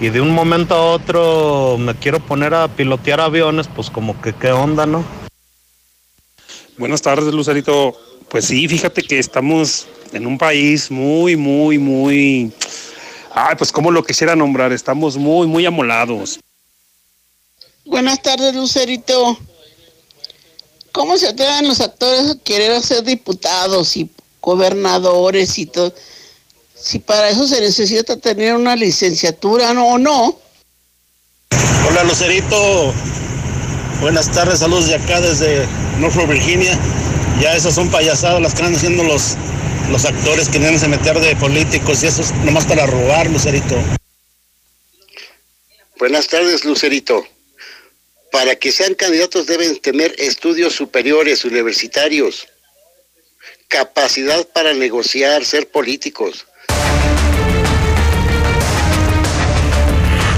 y de un momento a otro me quiero poner a pilotear aviones, pues como que qué onda, ¿no? Buenas tardes, Lucerito. Pues sí, fíjate que estamos en un país muy, muy, muy... Ay, pues como lo quisiera nombrar, estamos muy, muy amolados. Buenas tardes, Lucerito. ¿Cómo se atreven los actores a querer ser diputados y gobernadores y todo. Si para eso se necesita tener una licenciatura ¿no? o no. Hola Lucerito, buenas tardes, saludos de acá desde Norfolk, Virginia. Ya esas son payasadas las que están haciendo los, los actores que deben se meter de políticos y eso es nomás para robar, Lucerito. Buenas tardes, Lucerito. Para que sean candidatos deben tener estudios superiores universitarios capacidad para negociar, ser políticos.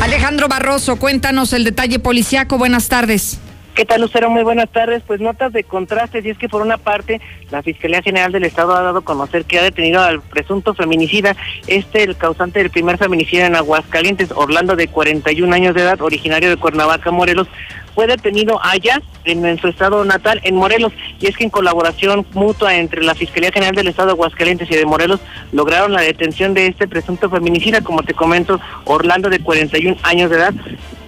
Alejandro Barroso, cuéntanos el detalle policiaco. Buenas tardes. ¿Qué tal, Lucero? Muy buenas tardes. Pues notas de contraste, y es que por una parte, la Fiscalía General del Estado ha dado a conocer que ha detenido al presunto feminicida, este, el causante del primer feminicidio en Aguascalientes, Orlando, de 41 años de edad, originario de Cuernavaca, Morelos, fue detenido allá en, su estado natal, en Morelos, y es que en colaboración mutua entre la Fiscalía General del Estado de Aguascalientes y de Morelos lograron la detención de este presunto feminicida, como te comento, Orlando de 41 años de edad,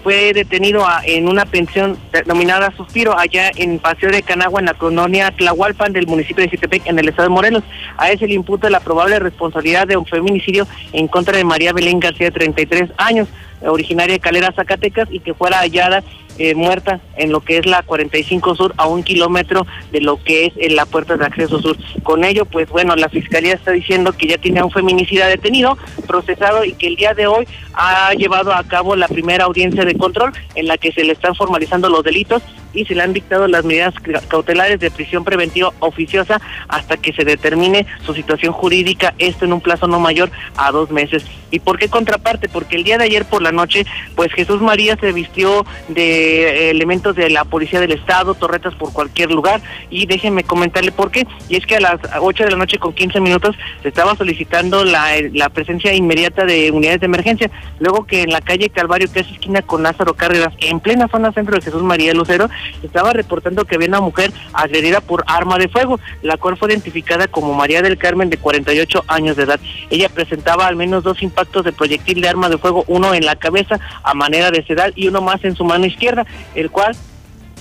fue detenido en una pensión denominada Suspiro, allá en Paseo de Canagua, en la colonia Tlahualpan del municipio de Citepec, en el estado de Morelos. A ese le imputa la probable responsabilidad de un feminicidio en contra de María Belén García, de 33 años, originaria de Calera, Zacatecas, y que fuera hallada eh, muerta en lo que es la 45 Sur, a un kilómetro de lo que es en la puerta de acceso sur. Con ello, pues bueno, la Fiscalía está diciendo que ya tiene a un feminicida detenido, procesado y que el día de hoy ha llevado a cabo la primera audiencia de control en la que se le están formalizando los delitos y se le han dictado las medidas cautelares de prisión preventiva oficiosa hasta que se determine su situación jurídica, esto en un plazo no mayor a dos meses. ¿Y por qué contraparte? Porque el día de ayer por la noche, pues Jesús María se vistió de elementos de la Policía del Estado, torretas por cualquier lugar, y déjenme comentarle por qué. Y es que a las 8 de la noche con 15 minutos se estaba solicitando la, la presencia inmediata de unidades de emergencia, luego que en la calle Calvario, que es esquina con Lázaro Cárdenas, en plena zona centro de Jesús María Lucero, estaba reportando que había una mujer agredida por arma de fuego, la cual fue identificada como María del Carmen de 48 años de edad. Ella presentaba al menos dos impactos de proyectil de arma de fuego, uno en la cabeza a manera de sedal y uno más en su mano izquierda, el cual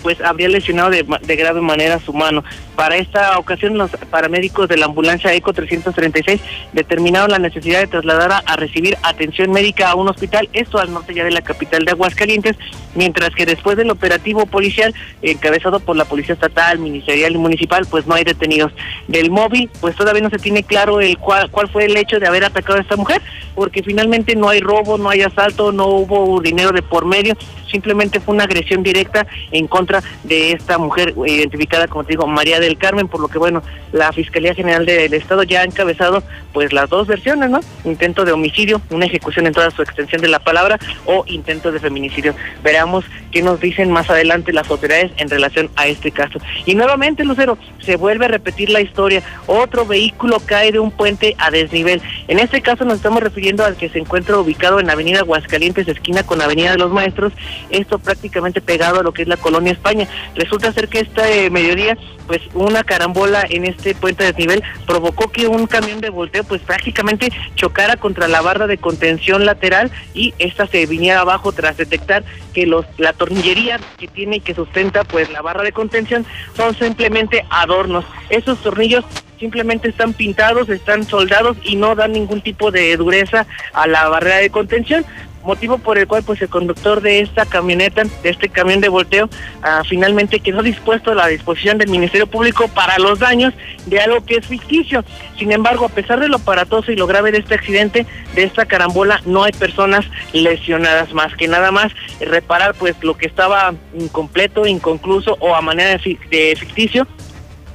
pues habría lesionado de, de, grave manera su mano. Para esta ocasión, los paramédicos de la ambulancia ECO 336 determinaron la necesidad de trasladar a, recibir atención médica a un hospital, esto al norte ya de la capital de Aguascalientes, mientras que después del operativo policial, encabezado por la Policía Estatal, Ministerial y Municipal, pues no hay detenidos. Del móvil, pues todavía no se tiene claro el cuál, cuál fue el hecho de haber atacado a esta mujer, porque finalmente no hay robo, no hay asalto, no hubo dinero de por medio, simplemente fue una agresión directa en contra de esta mujer identificada, como te digo, María del Carmen, por lo que, bueno, la Fiscalía General del Estado ya ha encabezado, pues, las dos versiones, ¿no? Intento de homicidio, una ejecución en toda su extensión de la palabra, o intento de feminicidio. Veremos qué nos dicen más adelante las autoridades en relación a este caso. Y nuevamente, Lucero, se vuelve a repetir la historia. Otro vehículo cae de un puente a desnivel. En este caso nos estamos refiriendo al que se encuentra ubicado en Avenida Aguascalientes, esquina con Avenida de los Maestros, esto prácticamente pegado a lo que es la colonia España. Resulta ser que este mediodía, pues una carambola en este puente de desnivel provocó que un camión de volteo, pues prácticamente chocara contra la barra de contención lateral y esta se viniera abajo tras detectar que los la tornillería que tiene y que sustenta pues la barra de contención son simplemente adornos. Esos tornillos simplemente están pintados, están soldados y no dan ningún tipo de dureza a la barrera de contención motivo por el cual pues el conductor de esta camioneta, de este camión de volteo, ah, finalmente quedó dispuesto a la disposición del Ministerio Público para los daños de algo que es ficticio. Sin embargo, a pesar de lo aparatoso y lo grave de este accidente, de esta carambola, no hay personas lesionadas más que nada más reparar pues lo que estaba incompleto, inconcluso o a manera de, ficticio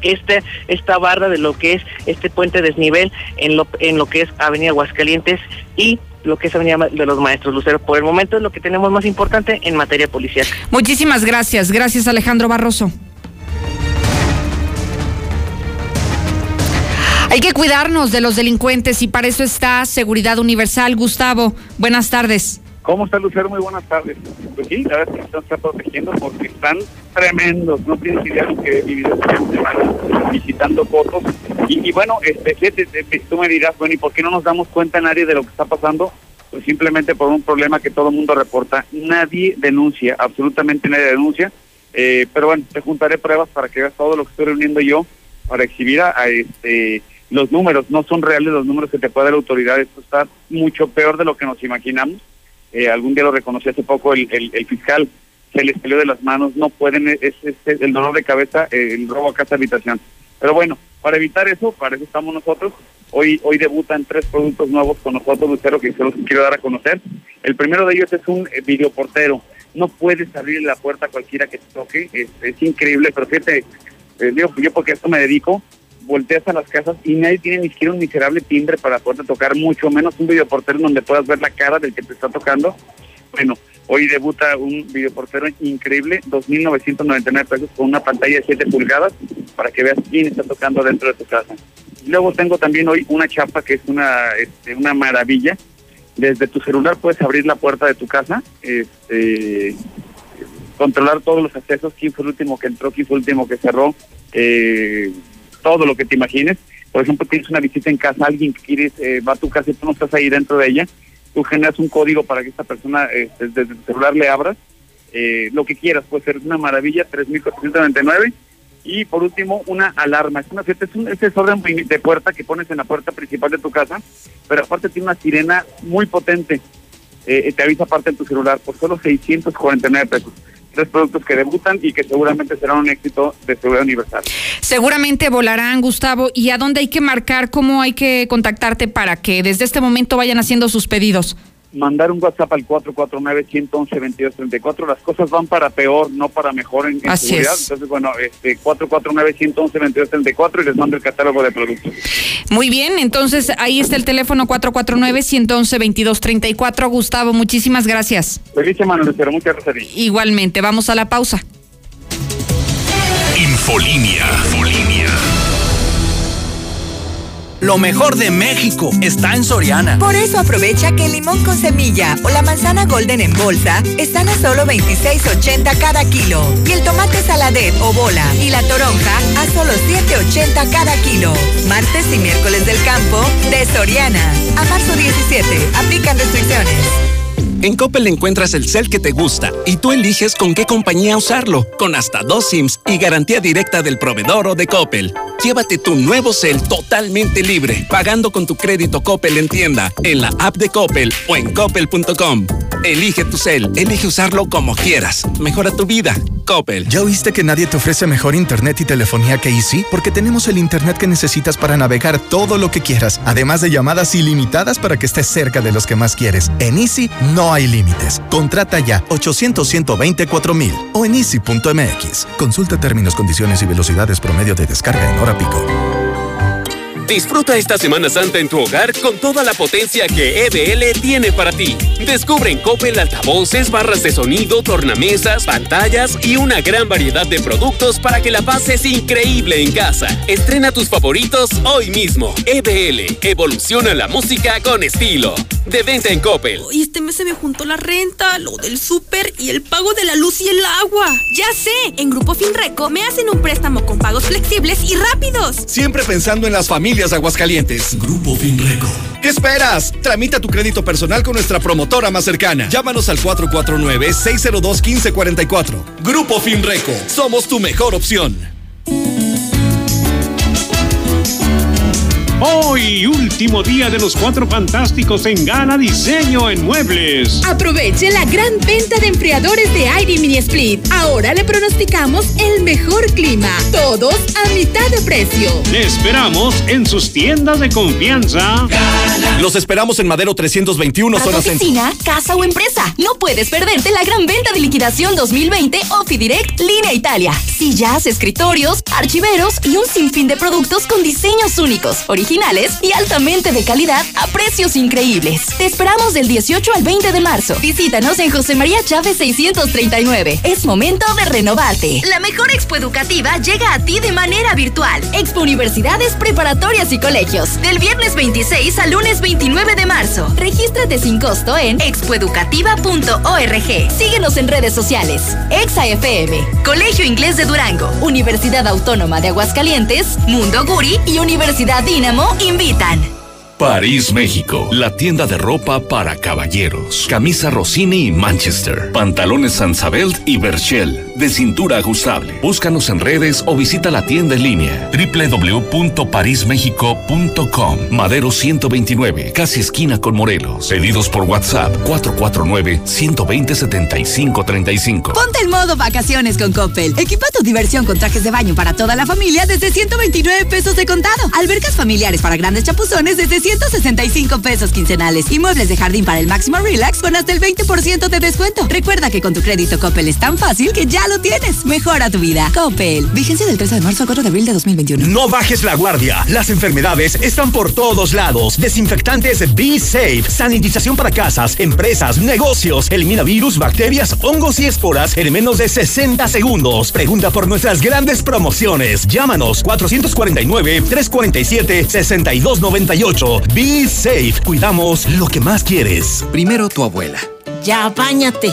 este, esta barra de lo que es este puente desnivel en lo, en lo que es Avenida Aguascalientes y lo que es Avenida de los Maestros Lucero. Por el momento es lo que tenemos más importante en materia policial. Muchísimas gracias. Gracias Alejandro Barroso. Hay que cuidarnos de los delincuentes y para eso está Seguridad Universal. Gustavo, buenas tardes. ¿Cómo está Lucero? Muy buenas tardes. Pues sí, la verdad es que se está protegiendo porque están tremendos. No tienes idea de que he vivido visitando fotos. Y, bueno, este, tú me dirás, bueno, ¿y por qué no nos damos cuenta nadie de lo que está pasando? Pues simplemente por un problema que todo el mundo reporta. Nadie denuncia, absolutamente nadie denuncia. Eh, pero bueno, te juntaré pruebas para que veas todo lo que estoy reuniendo yo para exhibir a, este los números. No son reales los números que te puede dar la autoridad. Esto está mucho peor de lo que nos imaginamos eh, algún día lo reconocí hace poco el, el, fiscal, se les salió de las manos, no pueden, es, el dolor de cabeza, eh, el robo a casa habitación. Pero bueno, para evitar eso, para eso estamos nosotros. Hoy hoy debutan tres productos nuevos con nosotros, Lucero, que se los quiero dar a conocer. El primero de ellos es un eh, videoportero. No puedes abrir la puerta a cualquiera que te toque, es, increíble, pero fíjate, digo, yo porque esto me dedico, volteas a las casas y nadie tiene ni siquiera un miserable timbre para poder tocar, mucho menos un videoportero donde puedas ver la cara del que te está tocando. Bueno, hoy debuta un videoportero increíble, 2.999 pesos con una pantalla de 7 pulgadas para que veas quién está tocando dentro de tu casa. Luego tengo también hoy una chapa que es una, este, una maravilla. Desde tu celular puedes abrir la puerta de tu casa, este, controlar todos los accesos, quién fue el último que entró, quién fue el último que cerró, eh, todo lo que te imagines. Por ejemplo, tienes una visita en casa, alguien que quieres, eh, va a tu casa y tú no estás ahí dentro de ella, tú generas un código para que esta persona este, desde tu celular le abras, eh, lo que quieras, puede ser una maravilla, 3.499. Y por último, una alarma. Es una es un desorden de puerta que pones en la puerta principal de tu casa, pero aparte tiene una sirena muy potente. Eh, te avisa aparte en tu celular por solo 649 pesos tres productos que debutan y que seguramente serán un éxito de seguridad universal. Seguramente volarán, Gustavo. ¿Y a dónde hay que marcar? ¿Cómo hay que contactarte para que desde este momento vayan haciendo sus pedidos? Mandar un WhatsApp al 449-111-2234. Las cosas van para peor, no para mejor en, seguridad. Entonces, bueno, este 449-111-2234 y les mando el catálogo de productos. Muy bien, entonces ahí está el teléfono 449-111-2234. Gustavo, muchísimas gracias. Feliz semana, Lucero. Muchas gracias. Igualmente, vamos a la pausa. Infolínea. Infolínea. Lo mejor de México está en Soriana. Por eso aprovecha que el limón con semilla o la manzana golden en bolsa están a solo 26.80 cada kilo. Y el tomate saladet o bola y la toronja a solo 7.80 cada kilo. Martes y miércoles del campo de Soriana. A marzo 17. Aplican restricciones. En Coppel encuentras el cel que te gusta y tú eliges con qué compañía usarlo, con hasta dos SIMs y garantía directa del proveedor o de Coppel. Llévate tu nuevo cel totalmente libre, pagando con tu crédito Coppel en tienda, en la app de Coppel o en coppel.com. Elige tu cel, elige usarlo como quieras. Mejora tu vida. Coppel. ¿Ya oíste que nadie te ofrece mejor internet y telefonía que Easy? Porque tenemos el internet que necesitas para navegar todo lo que quieras, además de llamadas ilimitadas para que estés cerca de los que más quieres. En Easy no hay límites. Contrata ya 800 mil o en easy.mx. Consulta términos, condiciones y velocidades promedio de descarga en hora pico. Disfruta esta Semana Santa en tu hogar con toda la potencia que EBL tiene para ti. Descubre en Coppel altavoces, barras de sonido, tornamesas, pantallas y una gran variedad de productos para que la pases increíble en casa. Estrena tus favoritos hoy mismo. EBL, evoluciona la música con estilo. De venta en Coppel. Y este mes se me juntó la renta, lo del súper y el pago de la luz y el agua. Ya sé, en Grupo Finreco me hacen un préstamo con pagos flexibles y rápidos. Siempre pensando en las familias Aguascalientes. Grupo Finreco. ¿Qué esperas? Tramita tu crédito personal con nuestra promotora más cercana. Llámanos al 449-602-1544. Grupo Finreco. Somos tu mejor opción. Hoy, último día de los cuatro fantásticos en Gana Diseño en Muebles. Aproveche la gran venta de enfriadores de aire mini split. Ahora le pronosticamos el mejor clima. Todos a mitad de precio. Le esperamos en sus tiendas de confianza. Los esperamos en Madero 321, zona oficina, casa o empresa. No puedes perderte la gran venta de liquidación 2020 Direct Línea Italia. Sillas, escritorios, archiveros y un sinfín de productos con diseños únicos, originales y altamente de calidad a precios increíbles. Te esperamos del 18 al 20 de marzo. Visítanos en José María Chávez 639. Es momento de renovarte. La mejor expo educativa llega a ti de manera virtual. Expo Universidades Preparatorias y Colegios. Del viernes 26 al lunes 29 de marzo. Regístrate sin costo en expoeducativa.org. Síguenos en redes sociales. Exa FM, Colegio Inglés de Durango, Universidad Autónoma de Aguascalientes, Mundo Guri y Universidad Dinamo invitan. París, México. La tienda de ropa para caballeros. Camisa Rossini y Manchester. Pantalones Sansabelt y Berchel. De cintura ajustable. Búscanos en redes o visita la tienda en línea. www.parismexico.com. Madero 129. Casi esquina con Morelos. Pedidos por WhatsApp 449-120-7535. Ponte el modo vacaciones con Coppel. Equipa tu diversión con trajes de baño para toda la familia desde 129 pesos de contado. Albercas familiares para grandes chapuzones desde 100 165 pesos quincenales y muebles de jardín para el máximo relax con hasta el 20% de descuento. Recuerda que con tu crédito Coppel es tan fácil que ya ya lo tienes. Mejora tu vida. Coppel. Vigencia del 13 de marzo al 4 de abril de 2021. No bajes la guardia. Las enfermedades están por todos lados. Desinfectantes Be Safe. Sanitización para casas, empresas, negocios. Elimina virus, bacterias, hongos y esporas en menos de 60 segundos. Pregunta por nuestras grandes promociones. Llámanos 449-347-6298. Be Safe. Cuidamos lo que más quieres. Primero tu abuela. Ya, bañate.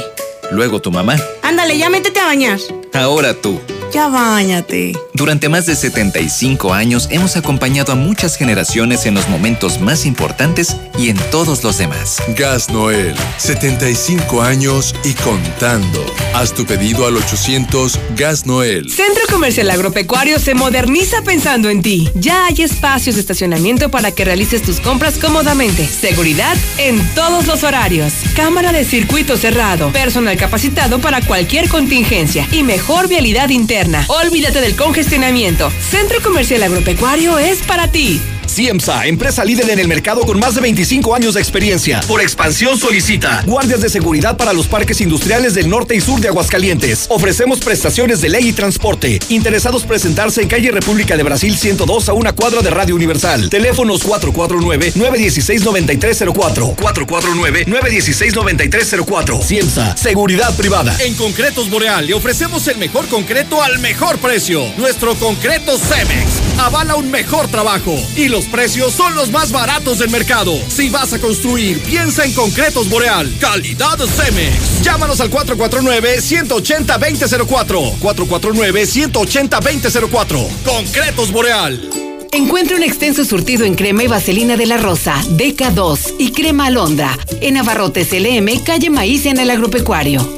Luego tu mamá. Ándale, ya métete a bañar. Ahora tú. Ya bañate. Durante más de 75 años hemos acompañado a muchas generaciones en los momentos más importantes y en todos los demás. Gas Noel, 75 años y contando. Haz tu pedido al 800 Gas Noel. Centro Comercial Agropecuario se moderniza pensando en ti. Ya hay espacios de estacionamiento para que realices tus compras cómodamente. Seguridad en todos los horarios. Cámara de circuito cerrado. Personal capacitado para cualquier contingencia y mejor vialidad interna. Olvídate del congestionamiento. Centro Comercial Agropecuario es para ti. CIEMSA, empresa líder en el mercado con más de 25 años de experiencia. Por expansión solicita guardias de seguridad para los parques industriales del norte y sur de Aguascalientes. Ofrecemos prestaciones de ley y transporte. Interesados presentarse en calle República de Brasil 102 a una cuadra de Radio Universal. Teléfonos 449-916-9304. 449-916-9304. CIEMSA, seguridad privada. En Concretos Boreal le ofrecemos el mejor concreto al mejor precio. Nuestro concreto Cemex avala un mejor trabajo y los precios son los más baratos del mercado. Si vas a construir, piensa en Concretos Boreal. Calidad Cemex. Llámanos al 449-180-2004. 449-180-2004. Concretos Boreal. Encuentra un extenso surtido en crema y vaselina de la Rosa, DK2 y crema alondra en Abarrotes LM, calle Maíz en el Agropecuario.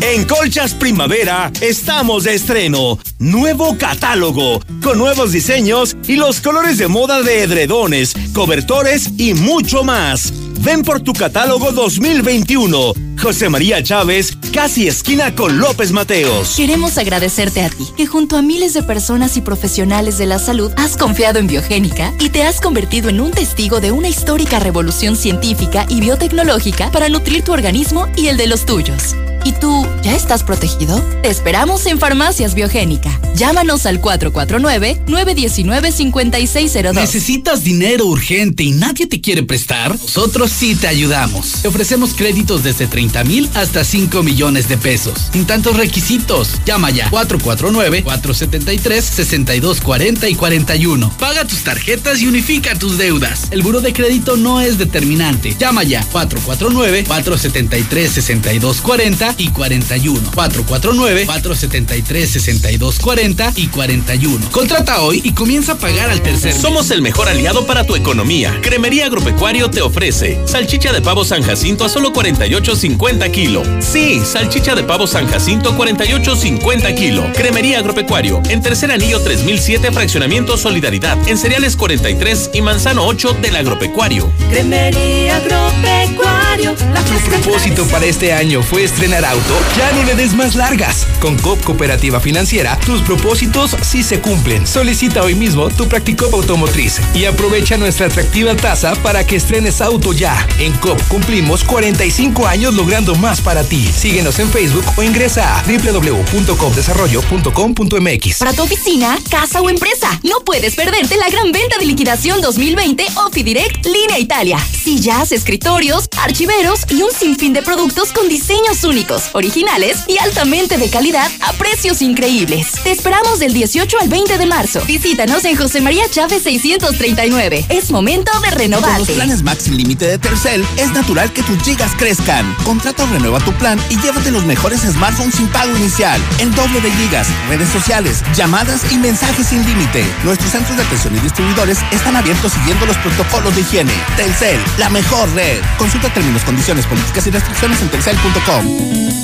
En Colchas Primavera estamos de estreno. Nuevo catálogo, con nuevos diseños y los colores de moda de edredones, cobertores y mucho más. Ven por tu catálogo 2021. José María Chávez, casi esquina con López Mateos. Queremos agradecerte a ti, que junto a miles de personas y profesionales de la salud has confiado en Biogénica y te has convertido en un testigo de una histórica revolución científica y biotecnológica para nutrir tu organismo y el de los tuyos. ¿Y tú ya estás protegido? Te esperamos en Farmacias Biogénica. Llámanos al 449-919-5602. ¿Necesitas dinero urgente y nadie te quiere prestar? Nosotros sí te ayudamos. Te ofrecemos créditos desde 30 mil hasta 5 millones de pesos. Sin tantos requisitos. Llama ya 449-473-6240 y 41. Paga tus tarjetas y unifica tus deudas. El buro de crédito no es determinante. Llama ya 449-473-6240 y 41. 449-473-6240 y 41. Contrata hoy y comienza a pagar al tercer. Somos el mejor aliado para tu economía. Cremería Agropecuario te ofrece salchicha de pavo San Jacinto a solo 48.50 kilo. Sí, salchicha de pavo San Jacinto 48.50 kilo. Cremería Agropecuario en Tercer Anillo 3007 Fraccionamiento Solidaridad en Cereales 43 y Manzano 8 del Agropecuario. Cremería Agropecuario. Nuestro propósito para este año fue estrenar auto, ya ni le des más largas. Con COP Cooperativa Financiera, tus propósitos sí se cumplen. Solicita hoy mismo tu Practicop Automotriz y aprovecha nuestra atractiva tasa para que estrenes auto ya. En COP cumplimos 45 años logrando más para ti. Síguenos en Facebook o ingresa a www.copdesarrollo.com.mx. Para tu oficina, casa o empresa, no puedes perderte la gran venta de liquidación 2020 Ofidirect Línea Italia. Sillas, escritorios, archiveros y un sinfín de productos con diseños únicos, originales y altamente de calidad a precios increíbles. Esperamos del 18 al 20 de marzo. Visítanos en José María Chávez 639. Es momento de Con renovarte. los planes Max sin límite de Telcel, es natural que tus gigas crezcan. Contrata o renueva tu plan y llévate los mejores smartphones sin pago inicial. El doble de gigas, redes sociales, llamadas y mensajes sin límite. Nuestros centros de atención y distribuidores están abiertos siguiendo los protocolos de higiene. Telcel, la mejor red. Consulta términos, condiciones, políticas y restricciones en telcel.com.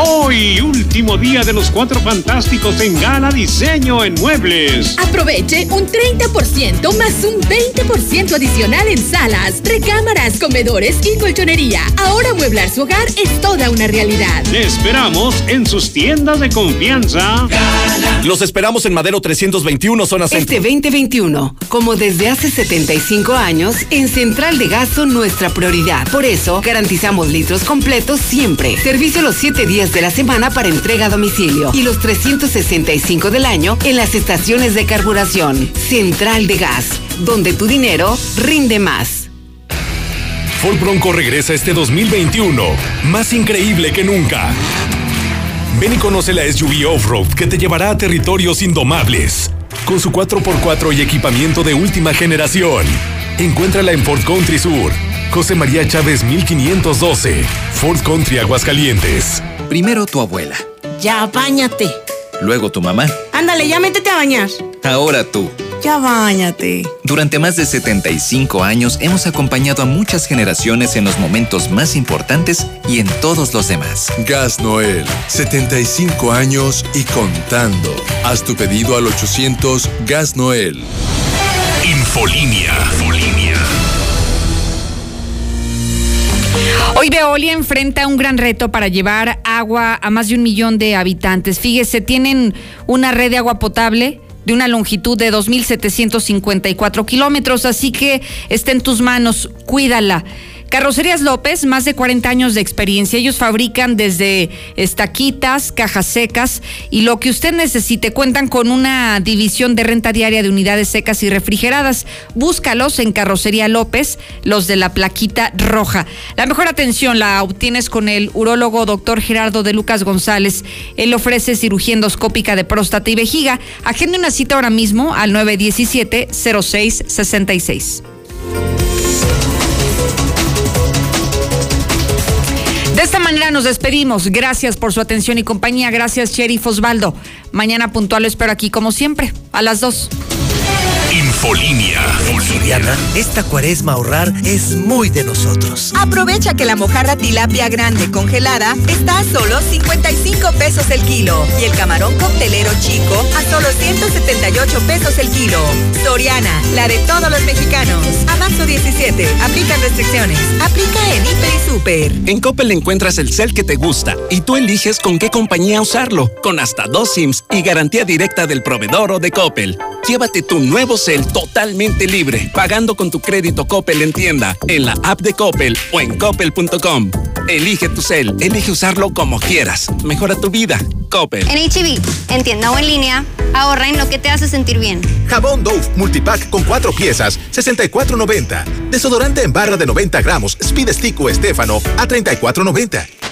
Hoy, último día de los cuatro fantásticos en Gala Diseño en Muebles. Aproveche un 30% más un 20% adicional en salas, recámaras, comedores y colchonería. Ahora mueblar su hogar es toda una realidad. Le esperamos en sus tiendas de confianza. Los esperamos en Madero 321, zona centro. Este 2021, como desde hace 75 años, en Central de Gas son nuestra prioridad. Por eso, garantizamos litros completos siempre. Servicio los 7 días de la semana para entrega a domicilio y los 365 del año en las estaciones de carburación. Central de Gas, donde tu dinero rinde más. Ford Bronco regresa este 2021, más increíble que nunca. Ven y conoce la SUV Off-Road que te llevará a territorios indomables. Con su 4x4 y equipamiento de última generación. Encuéntrala en Ford Country Sur. José María Chávez 1512. Ford Country Aguascalientes. Primero tu abuela, Ya, bañate. luego tu mamá, Ándale, ya métete a bañar. ahora tú. Ya, bañate. Durante más de 75 años hemos acompañado a muchas generaciones en los momentos más importantes y en todos los demás. Gas Noel, 75 años y contando. Haz tu pedido al 800 Gas Noel. Infolínea. Infolínea. Hoy Veolia enfrenta un gran reto para llevar agua a más de un millón de habitantes. Fíjese, tienen una red de agua potable de una longitud de 2.754 kilómetros, así que está en tus manos, cuídala. Carrocerías López, más de 40 años de experiencia. Ellos fabrican desde estaquitas, cajas secas y lo que usted necesite. Cuentan con una división de renta diaria de unidades secas y refrigeradas. Búscalos en Carrocería López, los de la plaquita roja. La mejor atención la obtienes con el urólogo doctor Gerardo de Lucas González. Él ofrece cirugía endoscópica de próstata y vejiga. Agende una cita ahora mismo al 917-0666. De esta manera nos despedimos. Gracias por su atención y compañía. Gracias, Sheriff Osvaldo. Mañana puntual espero aquí, como siempre, a las 2. Infolínea. Diana, esta cuaresma ahorrar es muy de nosotros. Aprovecha que la mojarra tilapia grande congelada está a solo 55 pesos el kilo y el camarón coctelero chico a solo 178 pesos el kilo. Soriana, la de todos los mexicanos. A marzo 17, aplican restricciones. Aplica en Hiper y Super. En Coppel encuentras el cel que te gusta y tú eliges con qué compañía usarlo, con hasta dos SIMs y garantía directa del proveedor o de Coppel. Llévate tu nuevo cel totalmente libre, pagando con tu crédito Coppel en tienda, en la app de Coppel o en coppel.com. Elige tu cel, elige usarlo como quieras. Mejora tu vida. Coppel. En HB, en tienda o en línea, ahorra en lo que te hace sentir bien. Jabón Dove Multipack con cuatro piezas, 64.90. Desodorante en barra de 90 gramos, Speed Stick o Estefano, a 34.90.